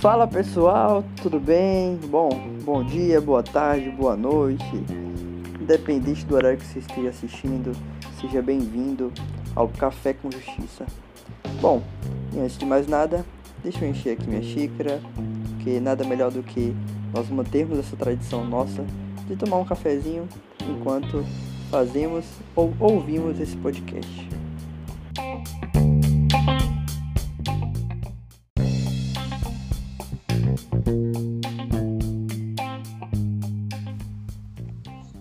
Fala pessoal, tudo bem? Bom, bom dia, boa tarde, boa noite. Independente do horário que você esteja assistindo, seja bem-vindo ao Café com Justiça. Bom, e antes de mais nada, deixa eu encher aqui minha xícara, porque nada melhor do que nós mantermos essa tradição nossa de tomar um cafezinho enquanto fazemos ou ouvimos esse podcast.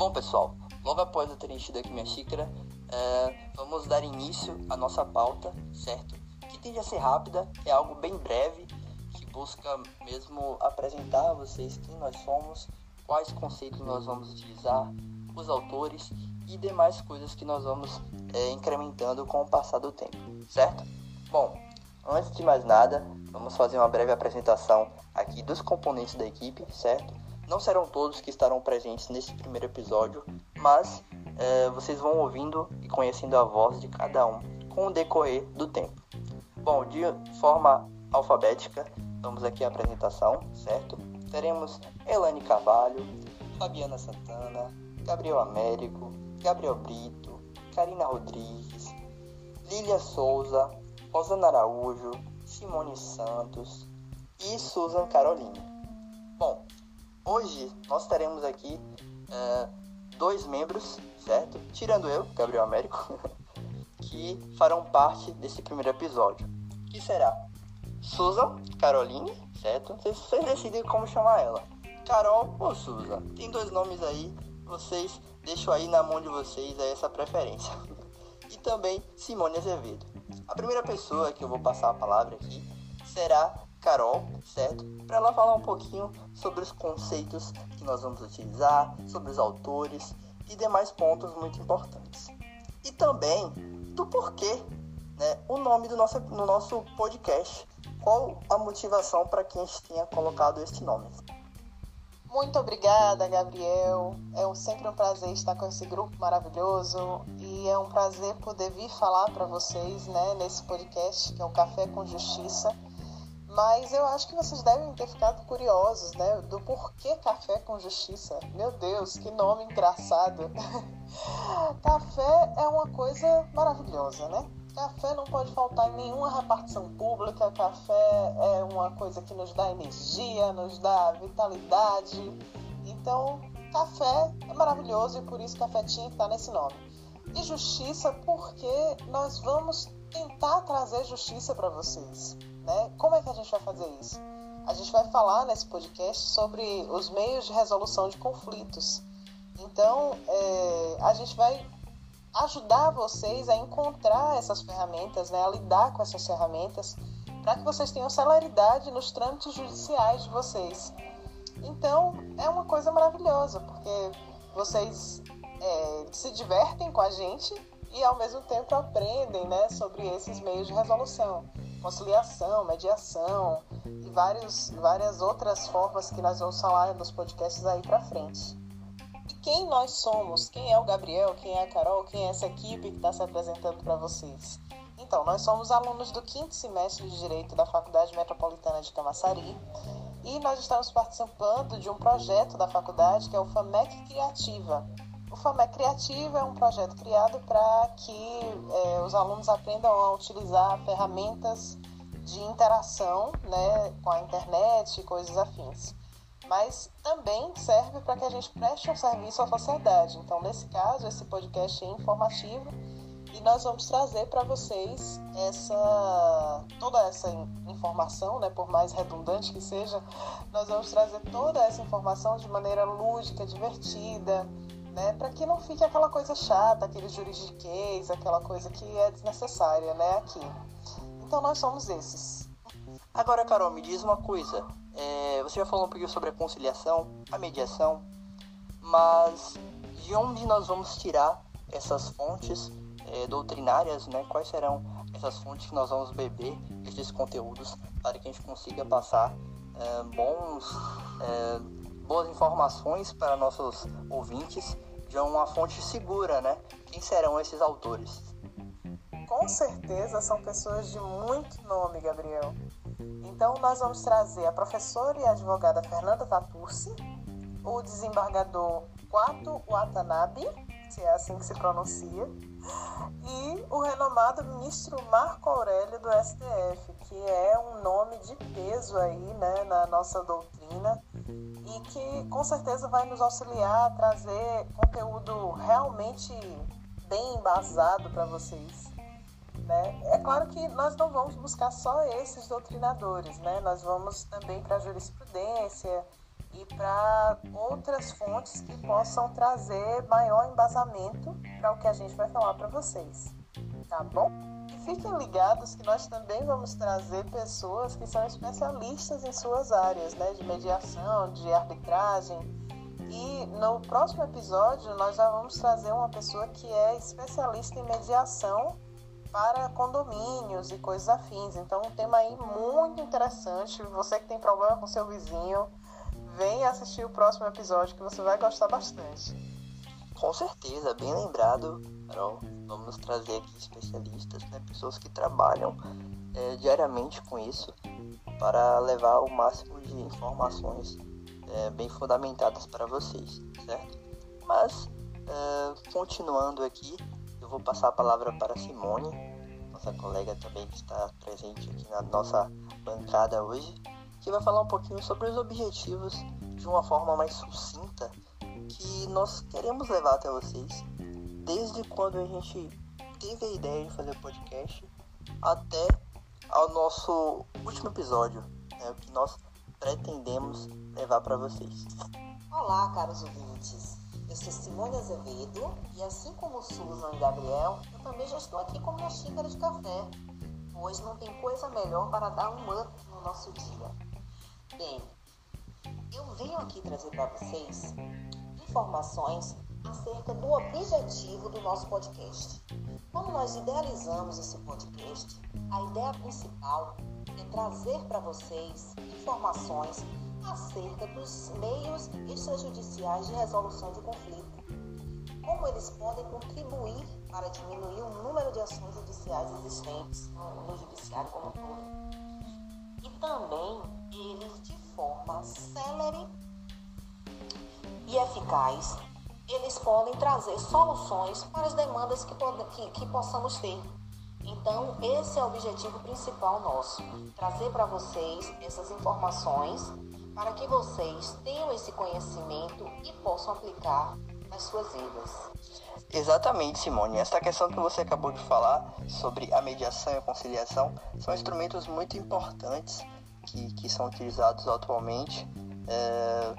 Bom, pessoal, logo após eu ter enchido aqui minha xícara, é, vamos dar início à nossa pauta, certo? Que tende a ser rápida, é algo bem breve, que busca mesmo apresentar a vocês quem nós somos, quais conceitos nós vamos utilizar, os autores e demais coisas que nós vamos é, incrementando com o passar do tempo, certo? Bom, antes de mais nada, vamos fazer uma breve apresentação aqui dos componentes da equipe, certo? Não serão todos que estarão presentes nesse primeiro episódio, mas é, vocês vão ouvindo e conhecendo a voz de cada um com o decorrer do tempo. Bom, de forma alfabética, vamos aqui à apresentação, certo? Teremos Elane Carvalho, Fabiana Santana, Gabriel Américo, Gabriel Brito, Karina Rodrigues, Lília Souza, Rosana Araújo, Simone Santos e Susan Caroline. Bom, Hoje nós teremos aqui é, dois membros, certo? Tirando eu, Gabriel Américo, que farão parte desse primeiro episódio. Que será Susan Caroline, certo? Vocês, vocês decidem como chamar ela. Carol ou Susan. Tem dois nomes aí, vocês deixam aí na mão de vocês essa preferência. E também Simone Azevedo. A primeira pessoa que eu vou passar a palavra aqui será Carol, certo? Para ela falar um pouquinho sobre os conceitos que nós vamos utilizar, sobre os autores e demais pontos muito importantes. E também do porquê, né? O nome do nosso, no nosso podcast. Qual a motivação para que a gente tenha colocado este nome? Muito obrigada, Gabriel. É sempre um prazer estar com esse grupo maravilhoso e é um prazer poder vir falar para vocês, né, nesse podcast que é o Café com Justiça mas eu acho que vocês devem ter ficado curiosos, né? Do porquê Café com Justiça. Meu Deus, que nome engraçado. café é uma coisa maravilhosa, né? Café não pode faltar em nenhuma repartição pública. Café é uma coisa que nos dá energia, nos dá vitalidade. Então, café é maravilhoso e por isso café tinha que estar nesse nome. E justiça porque nós vamos tentar trazer justiça para vocês. Né? Como é que a gente vai fazer isso? A gente vai falar nesse podcast sobre os meios de resolução de conflitos. Então, é, a gente vai ajudar vocês a encontrar essas ferramentas, né, a lidar com essas ferramentas, para que vocês tenham celeridade nos trâmites judiciais de vocês. Então, é uma coisa maravilhosa, porque vocês é, se divertem com a gente e, ao mesmo tempo, aprendem né, sobre esses meios de resolução conciliação, mediação e vários, várias outras formas que nós vamos falar nos podcasts aí para frente. E quem nós somos? Quem é o Gabriel? Quem é a Carol? Quem é essa equipe que está se apresentando para vocês? Então, nós somos alunos do quinto semestre de Direito da Faculdade Metropolitana de Camaçari e nós estamos participando de um projeto da faculdade que é o FAMEC Criativa, o FAMEC Criativo é um projeto criado para que é, os alunos aprendam a utilizar ferramentas de interação né, com a internet e coisas afins. Mas também serve para que a gente preste um serviço à sociedade. Então, nesse caso, esse podcast é informativo e nós vamos trazer para vocês essa toda essa informação, né, por mais redundante que seja, nós vamos trazer toda essa informação de maneira lúdica, divertida, né? Para que não fique aquela coisa chata, aquele juridiquês, aquela coisa que é desnecessária, né? Aqui. Então nós somos esses. Agora, Carol, me diz uma coisa. É, você já falou um pouquinho sobre a conciliação, a mediação, mas de onde nós vamos tirar essas fontes é, doutrinárias, né? Quais serão essas fontes que nós vamos beber esses conteúdos para que a gente consiga passar é, bons é, boas informações para nossos ouvintes de uma fonte segura, né? Quem serão esses autores? com certeza são pessoas de muito nome, Gabriel. Então, nós vamos trazer a professora e advogada Fernanda Tatursi, o desembargador Quato Watanabe, se é assim que se pronuncia, e o renomado ministro Marco Aurélio do STF, que é um nome de peso aí né, na nossa doutrina e que com certeza vai nos auxiliar a trazer conteúdo realmente bem embasado para vocês. Né? É claro que nós não vamos buscar só esses doutrinadores, né? nós vamos também para a jurisprudência e para outras fontes que possam trazer maior embasamento para o que a gente vai falar para vocês. Tá bom? Fiquem ligados que nós também vamos trazer pessoas que são especialistas em suas áreas, né? de mediação, de arbitragem. E no próximo episódio nós já vamos trazer uma pessoa que é especialista em mediação para condomínios e coisas afins. Então, um tema aí muito interessante. Você que tem problema com seu vizinho, vem assistir o próximo episódio que você vai gostar bastante. Com certeza, bem lembrado, Carol. Vamos trazer aqui especialistas, né, pessoas que trabalham é, diariamente com isso para levar o máximo de informações é, bem fundamentadas para vocês, certo? Mas, é, continuando aqui, eu vou passar a palavra para Simone, nossa colega também que está presente aqui na nossa bancada hoje que vai falar um pouquinho sobre os objetivos de uma forma mais sucinta que nós queremos levar até vocês desde quando a gente teve a ideia de fazer o podcast até ao nosso último episódio, né, o que nós pretendemos levar para vocês. Olá, caros ouvintes. Eu sou Simone Azevedo e assim como Susan e Gabriel, eu também já estou aqui com minha xícara de café, pois não tem coisa melhor para dar um up no nosso dia. Bem, eu venho aqui trazer para vocês informações acerca do objetivo do nosso podcast. Quando nós idealizamos esse podcast, a ideia principal é trazer para vocês informações acerca dos meios extrajudiciais de resolução de conflito. Como eles podem contribuir para diminuir o número de ações judiciais existentes no, judiciário como um todo. E também eles de forma célere e eficaz, eles podem trazer soluções para as demandas que, que, que possamos ter. Então, esse é o objetivo principal nosso: trazer para vocês essas informações para que vocês tenham esse conhecimento e possam aplicar nas suas vidas. Exatamente, Simone. Essa questão que você acabou de falar sobre a mediação e a conciliação são instrumentos muito importantes que, que são utilizados atualmente é,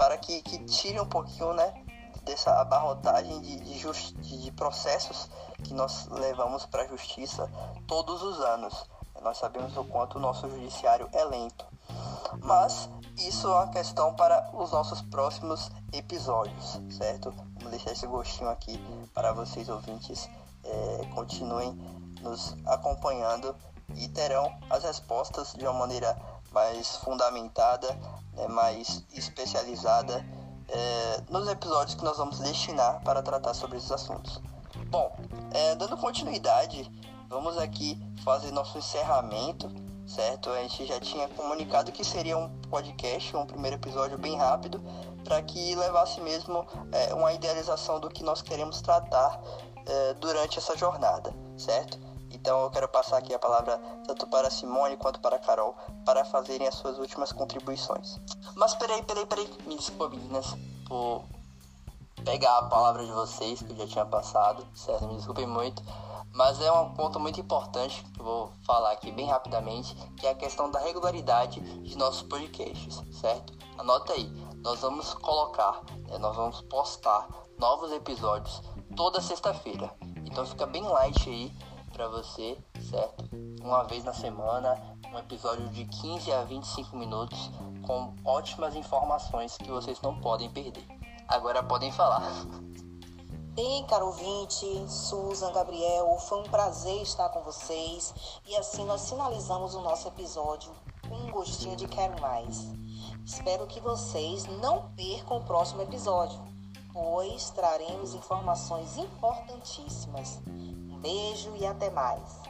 para que, que tire um pouquinho né, dessa abarrotagem de, de, de processos que nós levamos para a justiça todos os anos. Nós sabemos o quanto o nosso judiciário é lento. Mas isso é uma questão para os nossos próximos episódios, certo? Vamos deixar esse gostinho aqui para vocês ouvintes é, continuem nos acompanhando e terão as respostas de uma maneira mais fundamentada, né, mais especializada é, nos episódios que nós vamos destinar para tratar sobre esses assuntos. Bom, é, dando continuidade, vamos aqui fazer nosso encerramento, certo? A gente já tinha comunicado que seria um podcast, um primeiro episódio bem rápido, para que levasse mesmo é, uma idealização do que nós queremos tratar é, durante essa jornada, certo? Então eu quero passar aqui a palavra tanto para Simone quanto para Carol para fazerem as suas últimas contribuições. Mas peraí, peraí, peraí, me desculpe meninas por pegar a palavra de vocês que eu já tinha passado, certo? Me desculpem muito. Mas é um ponto muito importante que eu vou falar aqui bem rapidamente, que é a questão da regularidade de nossos podcasts, certo? Anota aí, nós vamos colocar, né, nós vamos postar novos episódios toda sexta-feira. Então fica bem light aí para você, certo? Uma vez na semana, um episódio de 15 a 25 minutos com ótimas informações que vocês não podem perder. Agora podem falar. Bem, caro ouvinte, Susan, Gabriel, foi um prazer estar com vocês e assim nós finalizamos o nosso episódio com um gostinho de quero mais. Espero que vocês não percam o próximo episódio, pois traremos informações importantíssimas Beijo e até mais.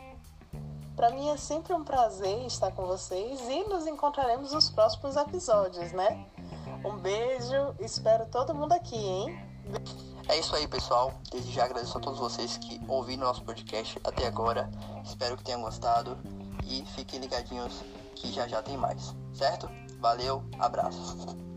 Para mim é sempre um prazer estar com vocês e nos encontraremos nos próximos episódios, né? Um beijo, espero todo mundo aqui, hein? É isso aí, pessoal. Desde já agradeço a todos vocês que ouviram nosso podcast até agora. Espero que tenham gostado e fiquem ligadinhos que já já tem mais, certo? Valeu, abraço.